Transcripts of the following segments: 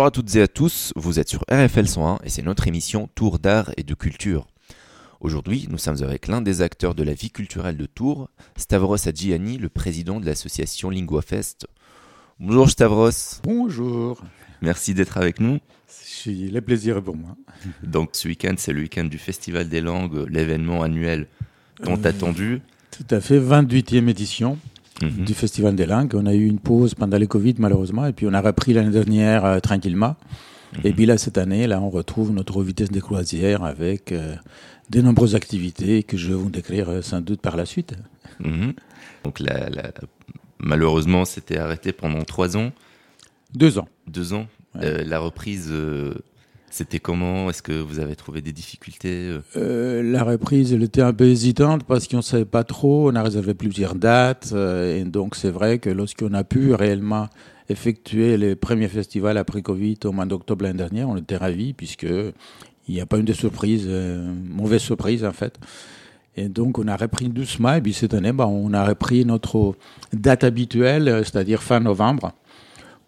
Bonjour à toutes et à tous, vous êtes sur RFL 101 et c'est notre émission Tour d'art et de culture. Aujourd'hui, nous sommes avec l'un des acteurs de la vie culturelle de Tours, Stavros Adjiani, le président de l'association LinguaFest. Bonjour Stavros. Bonjour. Merci d'être avec nous. C'est le plaisir pour moi. Donc ce week-end, c'est le week-end du Festival des langues, l'événement annuel tant euh, attendu. Tout à fait, 28e édition mhm. du Festival des langues. On a eu une pause pendant le Covid malheureusement, et puis on a repris l'année dernière euh, tranquillement. Mhm. Et puis là, cette année, là, on retrouve notre vitesse de croisière avec euh, de nombreuses activités que je vais vous décrire sans doute par la suite. Mhm. Donc malheureusement, c'était arrêté pendant trois ans. Deux ans. Deux ans. la reprise c'était comment? Est-ce que vous avez trouvé des difficultés euh? Euh, La reprise, elle était un peu hésitante parce qu'on ne savait pas trop. On a réservé plusieurs dates. Euh, et donc, c'est vrai que lorsqu'on a pu réellement effectuer les premiers festivals après Covid au mois d'octobre l'année dernière, on était ravis puisque il n'y a pas eu de surprise, mauvaise surprise en fait. Et donc, on a repris doucement. Et puis, cette année, bah, on a repris notre date habituelle, c'est-à-dire fin novembre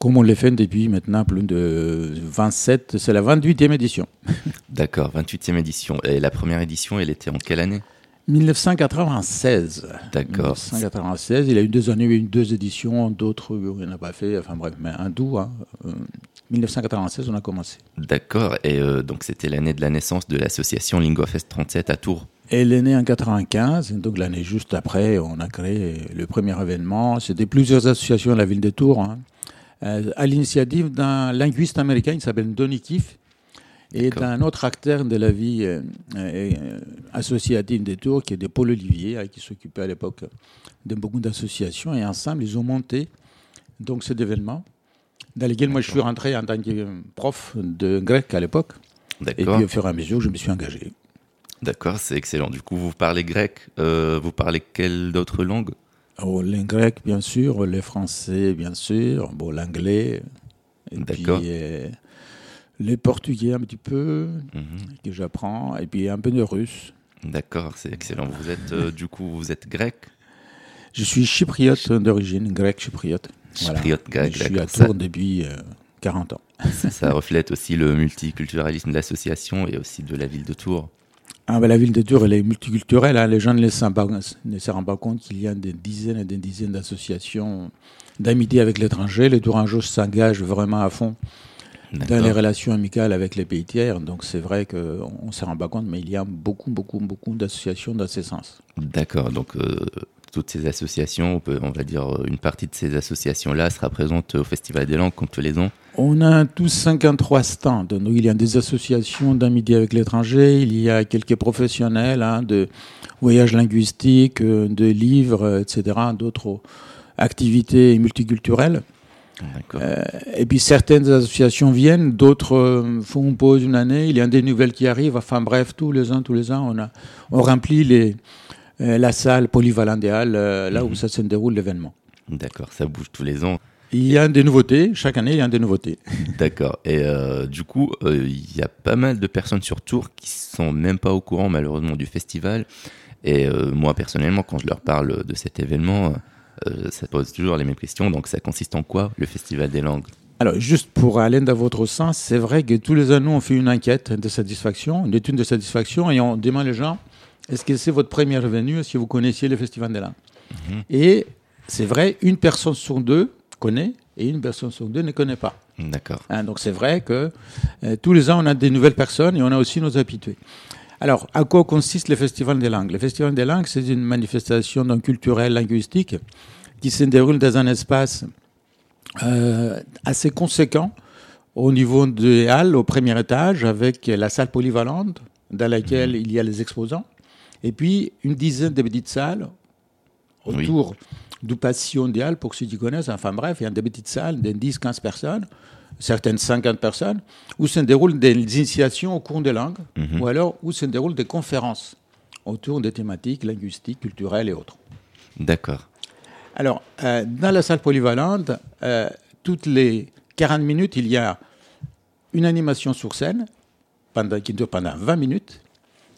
comme on l'a fait depuis maintenant plus de 27, c'est la 28e édition. D'accord, 28e édition. Et la première édition, elle était en quelle année? 1996. D'accord. 1996, il y a eu deux années, il y a eu deux éditions, d'autres, il n'y en a pas fait, enfin bref, mais un doux. Hein. 1996, on a commencé. D'accord, et euh, donc c'était l'année de la naissance de l'association LinguaFest 37 à Tours. Elle est née en 95, donc l'année juste après, on a créé le premier événement. C'était plusieurs associations à la ville de Tours. Hein. Euh, à l'initiative d'un linguiste américain qui s'appelle Donny Kiff et d'un autre acteur de la vie euh, euh, associative des Tours qui est de Paul Olivier, qui s'occupait à l'époque de beaucoup d'associations. Et ensemble, ils ont monté donc cet événement dans lequel moi je suis rentré en tant que prof de grec à l'époque. Et puis au fur et à mesure, je me suis engagé. D'accord, c'est excellent. Du coup, vous parlez grec. vous parlez quelle d'autres langues Oh, les Grecs, bien sûr, les Français, bien sûr, bon, l'anglais, et puis euh, les Portugais un petit peu, mhm. que j'apprends, et puis un peu de russe. D'accord, c'est excellent. Vous êtes, euh, du coup, vous êtes grec? Je suis chypriote d'origine, grec chypriote. Chypriote grec, Je suis à Tours depuis 40 euh, ans. ça reflète aussi le multiculturalisme de l'association et aussi de la ville de Tours. Ah, ben, la ville de Tours, elle est multiculturelle. Hein. Les gens ne, se rendent pas compte qu'il y a des dizaines et des dizaines d'associations d'amitié avec l'étranger. Les Tourangeaux s'engagent vraiment à fond dans les relations amicales avec les pays tiers. Donc c'est vrai qu'on ne se rend pas compte, mais il y a beaucoup, beaucoup, beaucoup d'associations dans ce sens. D'accord. Donc euh, toutes ces associations, on, peut, on va dire une partie de ces associations-là sera présente au Festival des langues comme tous les ans On a tous 53 stands. Donc, il y a des associations d'amitié avec l'étranger, il y a quelques professionnels hein, de voyages linguistiques, euh, de livres, etc., d'autres activités multiculturelles. Euh, et puis certaines associations viennent, d'autres euh, font pause une année, il y a des nouvelles qui arrivent. Enfin bref, tous les ans, tous les ans, on, a, on remplit les, euh, la salle polyvalente euh, là où mhm. ça se déroule l'événement. D'accord, ça bouge tous les ans. Il y a des nouveautés, chaque année il y a des nouveautés. D'accord, et euh, du coup, il y a pas mal de personnes sur Tours qui sont même pas au courant malheureusement du festival. Et moi personnellement, quand je leur parle de cet événement, ça pose toujours les mêmes questions. Donc ça consiste en quoi le Festival des langues? Alors, juste pour aller dans votre sens, c'est vrai que tous les années, on fait une enquête de satisfaction, une étude de satisfaction, et on demande les gens est-ce que c'est votre premier revenu si vous connaissiez le Festival des langues mhm. Et c'est vrai, une personne sur deux connaît et une personne sur deux ne connaît pas. D'accord. Hein, donc c'est vrai que euh, tous les ans, on a des nouvelles personnes et on a aussi nos habitués. Alors, à quoi consiste le Festival des langues Le Festival des langues, c'est une manifestation culturelle, linguistique, qui se déroule dans un espace euh, assez conséquent au niveau des halles, au premier étage, avec la salle polyvalente dans laquelle mhm. il y a les exposants et puis, une dizaine de petites salles autour du patio Halles, pour ceux qui connaissent. Enfin bref, il y a des petites salles de 10-15 personnes, certaines 50 personnes, où se déroulent des initiations au cours des langues, mhm. ou alors où se déroulent des conférences autour des thématiques linguistiques, culturelles et autres. D'accord. Alors, euh, dans la salle polyvalente, euh, toutes les 40 minutes, il y a une animation sur scène pendant, qui dure pendant 20 minutes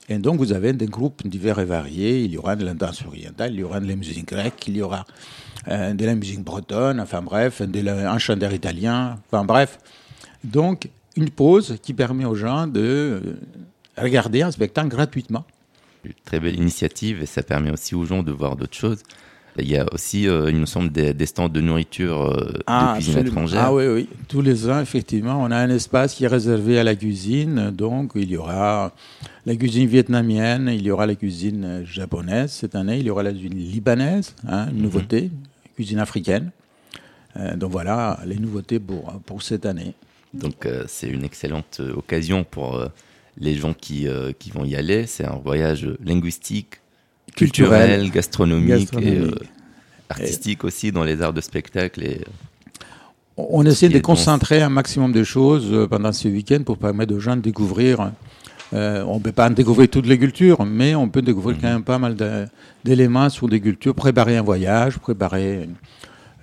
et donc, vous avez des groupes divers et variés. Il y aura de la danse orientale, il y aura de la musique grecque, il y aura euh, de la musique bretonne, enfin bref, de la, un chanteur italien, enfin bref. Donc, une pause qui permet aux gens de euh, regarder un spectacle gratuitement. Très belle initiative et ça permet aussi aux gens de voir d'autres choses. Il y a aussi, euh, il me semble, des, des stands de nourriture euh, Ah, de cuisine absolument. étrangère. Ah oui, oui. Tous les ans, effectivement, on a un espace qui est réservé à la cuisine. Donc, il y aura la cuisine vietnamienne, il y aura la cuisine euh, japonaise cette année, il y aura la cuisine libanaise, hein, une nouveauté, cuisine africaine. Euh, donc voilà les nouveautés pour, pour cette année. Donc c'est une excellente occasion pour les gens qui, qui vont y aller. C'est un voyage linguistique, culturel, gastronomique, Gastronomique. et euh, artistique aussi dans les arts de spectacle. Et, euh, On essaie de concentrer un maximum de choses euh, pendant ce week-end pour permettre aux gens de découvrir. euh, on ne peut pas en découvrir toutes les cultures, mais on peut découvrir quand même pas mal d'éléments sur des cultures, préparer un voyage, préparer,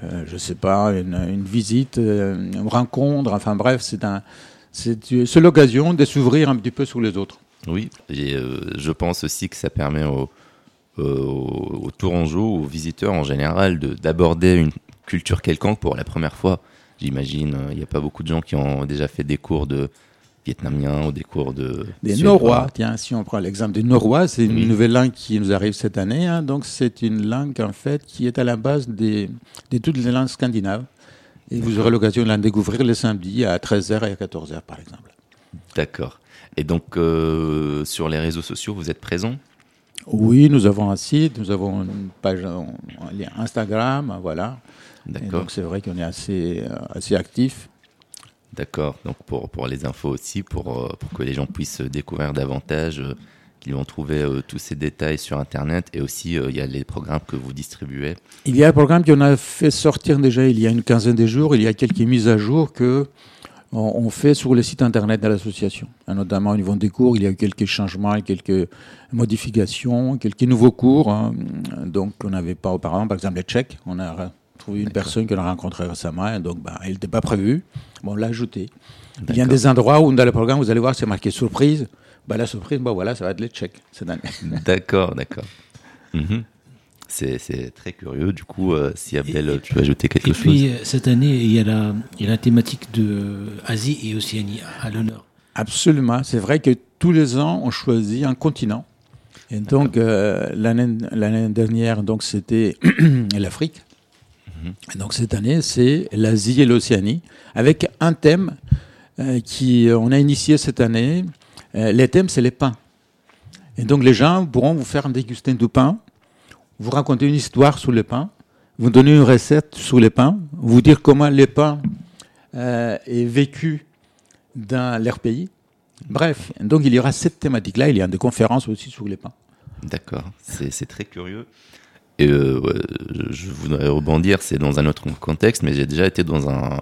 euh, je sais pas, une, une visite, une rencontre. Enfin bref, c'est un, l'occasion de s'ouvrir un petit peu sur les autres. oui, et euh, je pense aussi que ça permet aux, aux, aux Tourangeaux, aux visiteurs en général, de- d'aborder une culture quelconque pour la première fois. J'imagine, euh, il n'y a pas beaucoup de gens qui ont déjà fait des cours de vietnamien ou des cours de Des. Norrois, tiens, si on prend l'exemple des Norrois, c'est une Oui. nouvelle langue qui nous arrive cette année. hein. donc, c'est une langue, en fait, qui est à la base des, de toutes les langues scandinaves. Et vous aurez l'occasion de la découvrir le samedi à 13h et à 14h, par exemple. D'accord. Et donc, euh, sur les réseaux sociaux, vous êtes présent? Oui, nous avons un site, nous avons une page Instagram, voilà. D'accord. donc, c'est vrai qu'on est assez, euh, assez actif. D'accord. Donc, pour, pour les infos aussi, pour, euh, pour que les gens puissent découvrir davantage, euh, qu'ils vont trouver tous ces détails sur Internet. Et aussi, il y a les programmes que vous distribuez. Il y a un programme qu'on a fait sortir déjà il y a une quinzaine de jours. Il y a quelques mises à jour que on, fait sur le site internet de l'association. Hein, Notamment au niveau des cours, il y a eu quelques changements, quelques modifications, quelques nouveaux cours. hein. Donc, on n'avait pas auparavant, par exemple, les Tchèques. On a trouvé une personne qu'on a rencontrée récemment, et donc, bah, elle n'était pas prévue. Bon, on l'a ajouté. Il y a des endroits où, dans le programme, vous allez voir, c'est marqué surprise. Bah, la surprise, bah, voilà, ça va être les Tchèques cette année. D'accord, d'accord. Mhm. C'est très curieux. Du coup, euh, si Abdel, tu veux ajouter quelque Et chose puis, euh, cette année, il y a la, il y a la thématique de Asie et Océanie à l'honneur. Absolument. C'est vrai que tous les ans, on choisit un continent. Et donc, euh, l'année l'année dernière, donc c'était l'Afrique. Et donc, cette année, c'est l'Asie et l'Océanie, avec un thème euh, qui euh, on a initié cette année. Euh, les thèmes, c'est les pains. Et donc, les gens pourront vous faire déguster du pain, vous raconter une histoire sur le pain, vous donner une recette sur les pains, vous dire comment les pains euh, est vécu dans leur pays. Bref, donc il y aura cette thématique-là. Il y a des conférences aussi sur les pains. D'accord, c'est très curieux. Et euh, je voudrais rebondir, c'est dans un autre contexte, mais j'ai déjà été dans un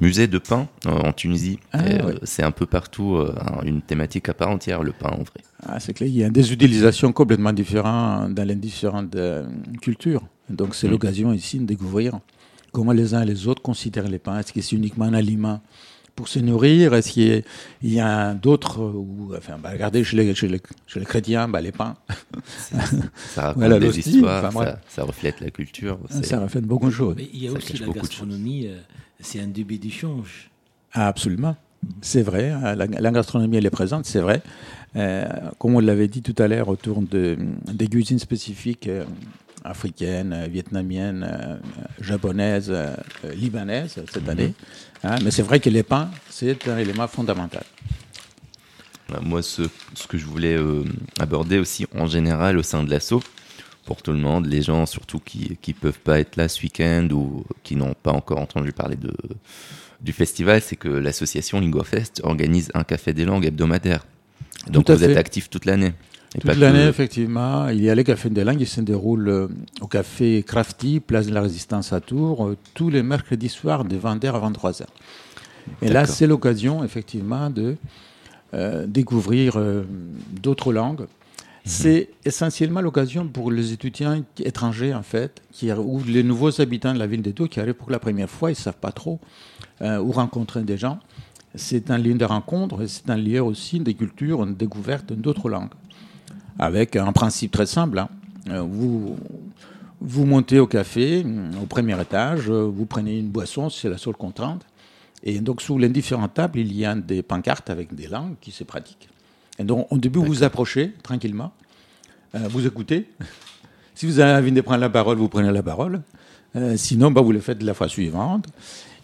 musée de pain euh, en Tunisie. Ah, euh, ouais. C'est un peu partout euh, un- une thématique à part entière, le pain en vrai. Ah, c'est clair, il y a des utilisations complètement différentes dans les différentes cultures. Donc c'est Mm. l'occasion ici de découvrir comment les uns et les autres considèrent les pains. Est-ce que c'est uniquement un aliment pour se nourrir Est-ce qu'il y a- d'autres euh, ou enfin, bah, Regardez, chez les, chez les- chez les chrétiens, bah, les pains, Ça raconte Voilà, des histoires, enfin, ça, ça reflète la culture. c'est- ça reflète beaucoup de choses. Mais il y a Ça aussi la gastronomie, euh, c'est un début d'échange. Ah, absolument. C'est vrai, hein, la, la gastronomie, elle est présente, c'est vrai. Euh, comme on l'avait dit tout à l'heure, autour de, des cuisines spécifiques euh, africaines, euh, vietnamiennes, euh, japonaises, euh, libanaises cette année. Hein, mais c'est vrai que les pains, c'est un élément fondamental. Voilà, Moi, ce, ce que je voulais euh, aborder aussi en général au sein de l'assaut, pour tout le monde, les gens surtout qui qui peuvent pas être là ce week-end ou qui n'ont pas encore entendu parler de du festival, c'est que l'association LinguaFest organise un café des langues hebdomadaire. Donc vous êtes actif toute l'année. Et Toute l'année, effectivement, il y a les cafés des langues qui se déroulent euh, au café Crafty, place de la Résistance à Tours, euh, tous les mercredis soirs de 20h à 23h. Et là, c'est l'occasion, effectivement, de euh, découvrir euh, d'autres langues. C'est essentiellement l'occasion pour les étudiants étrangers, en fait, qui, ou les nouveaux habitants de la ville de Tours qui arrivent pour la première fois, ils ne savent pas trop euh, où rencontrer des gens. C'est un lieu de rencontre et c'est un lieu aussi de culture, de découverte d'autres langues avec un principe très simple. hein. Euh, Vous, vous montez au café, au premier étage, vous prenez une boisson, c'est la seule contrainte, Et donc, sous les différentes tables, il y a des pancartes avec des langues qui se pratiquent. Et donc, au début, vous vous approchez tranquillement, euh, vous écoutez. si vous avez envie de prendre la parole, vous prenez la parole. Euh, sinon, bah, vous le faites la fois suivante.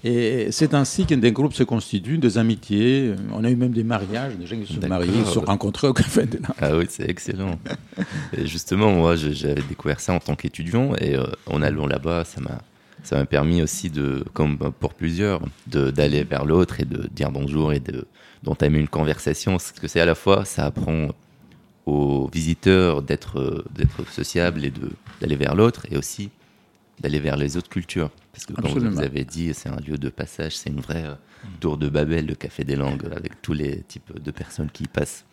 Et c'est ainsi qu'un des groupes se constitue, des amitiés. On a eu même des mariages, des gens qui se sont mariés, qui se sont rencontrés au Café des Langues. Ah oui, c'est excellent. et justement, moi, j'avais découvert ça en tant qu'étudiant. Et euh, en allant là-bas, ça m'a ça m'a permis aussi de, comme pour plusieurs, d'aller vers l'autre et de dire bonjour et de d'entamer une conversation. Parce que c'est à la fois, ça apprend aux visiteurs d'être d'être sociables et d'aller vers l'autre, et aussi d'aller vers les autres cultures. Parce que comme vous avez dit, c'est un lieu de passage, c'est une vraie euh, tour de Babel, le Café des Langues, avec tous les types de personnes qui y passent.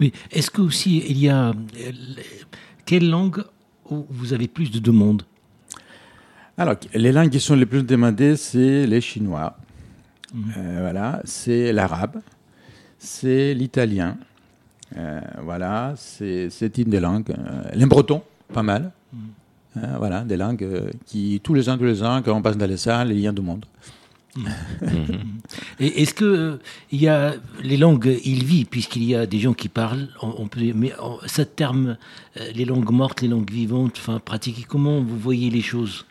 Oui, est-ce que aussi il y a euh, quelle langue où vous avez plus de demandes? Alors, les langues qui sont les plus demandées, c'est les chinois. Mhm. Euh, voilà, c'est l'arabe, c'est l'italien. voilà, c'est une des langues. les bretons, pas mal. Mhm. Hein, voilà, des langues euh, qui, tous les ans, tous les ans, quand on passe dans les salles, il y a du monde. Et est-ce que euh, il y a les langues, il vit puisqu'il y a des gens qui parlent. On, peut, mais ce terme, euh, les langues mortes, les langues vivantes, enfin pratiquer. Comment vous voyez les choses?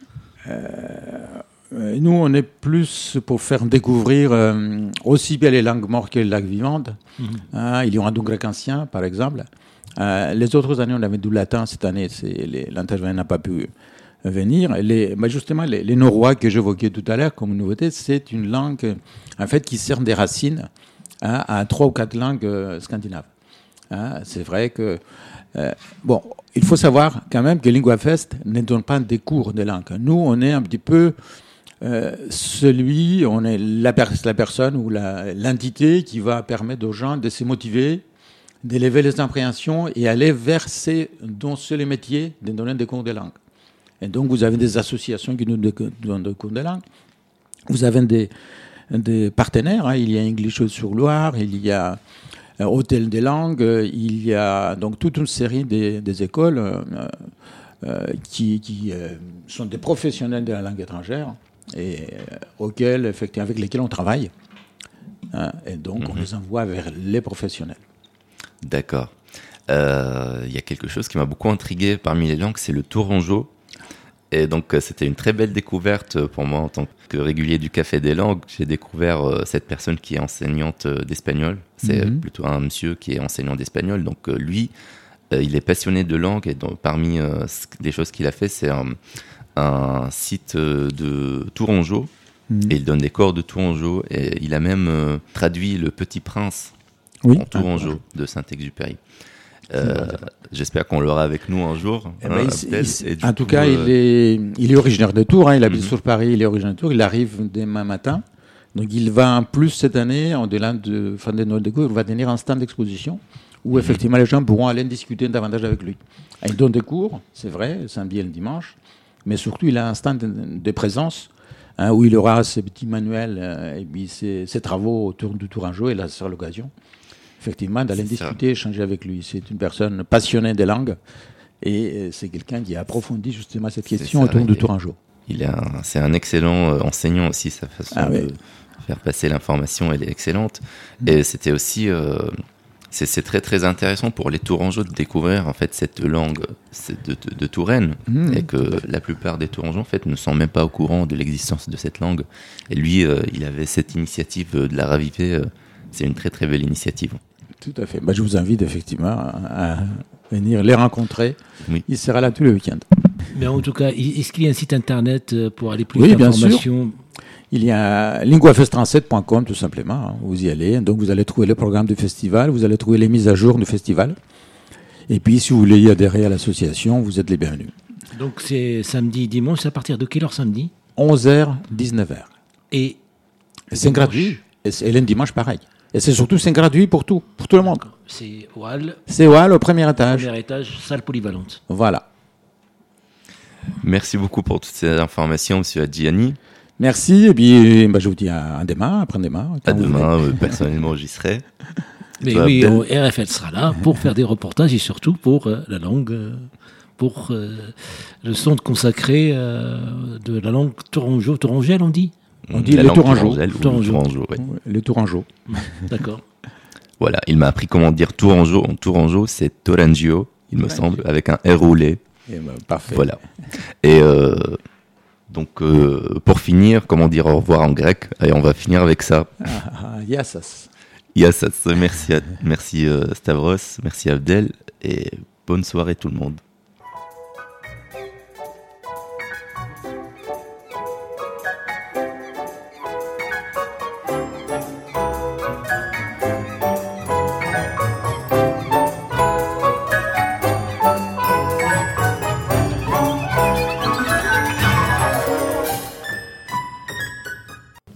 Nous, on est plus pour faire découvrir aussi bien les langues mortes que les langues vivantes. Mhm. Hein, il y aura du grec ancien, par exemple. Euh, les autres années, on avait du latin. Cette année, l'intervenant n'a pas pu venir. Les, justement, les, les Norrois que j'évoquais tout à l'heure comme nouveauté, c'est une langue en fait qui sert des racines hein, à trois ou quatre langues euh, scandinaves. Hein, c'est vrai que euh, bon, il faut savoir quand même que LinguaFest ne donne pas des cours de langue. Nous, on est un petit peu celui, on est la, la personne ou l'entité qui va permettre aux gens de se motiver d'élever les appréhensions et aller vers ces dont c'est les métiers de donner des cours de langue. Et donc, vous avez des associations qui nous donnent des cours de langue. Vous avez des, des partenaires. Hein. Il y a English sur Loire, il y a euh, Hôtel des langues, il y a donc toute une série des, des écoles euh, euh, qui, qui sont des professionnels de la langue étrangère et auxquels, effectivement, avec lesquels on travaille. Hein. Et donc, on mhm. les envoie vers les professionnels. D'accord. Euh, il y a quelque chose qui m'a beaucoup intrigué parmi les langues, c'est le tourangeau. Et donc, euh, c'était une très belle découverte pour moi en tant que régulier du Café des Langues. J'ai découvert euh, cette personne qui est enseignante d'espagnol. C'est mhm. plutôt un monsieur qui est enseignant d'espagnol. Donc, lui, il est passionné de langue. Et donc, parmi les choses qu'il a fait, c'est un, site de tourangeau. Mhm. Et il donne des cours de tourangeau. Et il a même traduit Le Petit Prince oui. en Tourangeau de Saint-Exupéry. Euh, j'espère qu'on l'aura avec nous un jour. Eh ben, hein, en tout cas, il, est, il est originaire de Tours, hein, il habite mhm. sur Paris, il est originaire de Tours, il arrive demain matin. Donc il va en plus cette année, en delà de fin de Noël de il va tenir un stand d'exposition où mhm. effectivement les gens pourront aller discuter davantage avec lui. Il donne des cours, c'est vrai, samedi et le dimanche, mais surtout il a un stand de, présence hein, où il aura ses petits manuels euh, et puis ses, ses, travaux autour du Tourangeau et là ce sera l'occasion effectivement, d'aller discuter, échanger avec lui. C'est une personne passionnée des langues et euh, c'est quelqu'un qui a approfondi justement cette question autour du Tourangeau. Il c'est un excellent euh, enseignant aussi, sa façon ah de faire passer l'information, elle est excellente. Mm. Et c'était aussi, euh, c'est très très intéressant pour les Tourangeaux de découvrir en fait cette langue de, de, Touraine mm. et que la plupart des Tourangeaux en fait ne sont même pas au courant de l'existence de cette langue. Et lui, il avait cette initiative de la raviver. c'est une très très belle initiative. Tout à fait. Bah, je vous invite effectivement à, venir les rencontrer. Il sera là tous les week-ends. Mais en tout cas, est-ce qu'il y a un site internet euh, pour aller plus oui, bien sûr. Il y a linguafest37.com tout simplement. Vous y allez. Donc vous allez trouver le programme du festival, vous allez trouver les mises à jour du festival. Et puis si vous voulez y adhérer à l'association, vous êtes les bienvenus. Donc c'est samedi, dimanche. À partir de quelle heure samedi? 11h, 19h. Et, c'est gratuit. Et, et le dimanche pareil. Et c'est surtout, c'est gratuit pour tout, pour tout le monde. C'est WAL. C'est WAL au premier étage. Premier étage, salle polyvalente. Voilà. Merci beaucoup pour toutes ces informations, monsieur Adjiani. Merci, et puis bah, je vous dis à, demain, après-demain. À demain, euh, personnellement, j'y serai. Mais oui, RFL sera là pour faire des reportages et surtout pour euh, la langue, euh, pour le centre consacré de la langue tourangeau, tourangelle, on dit On dit la les Tourangeaux. Tourangeau. Les Tourangeaux. D'accord. Voilà, il m'a appris comment dire tourangeau. En tourangeau, c'est torangio, il me semble, avec un R roulé. Eh ben, parfait. Voilà. Et euh, donc, euh, pour finir, comment dire au revoir en grec? Et on va finir avec ça. Ah, ah, Yassas. Yassas, merci, à- merci euh, Stavros, merci Abdel, et bonne soirée tout le monde.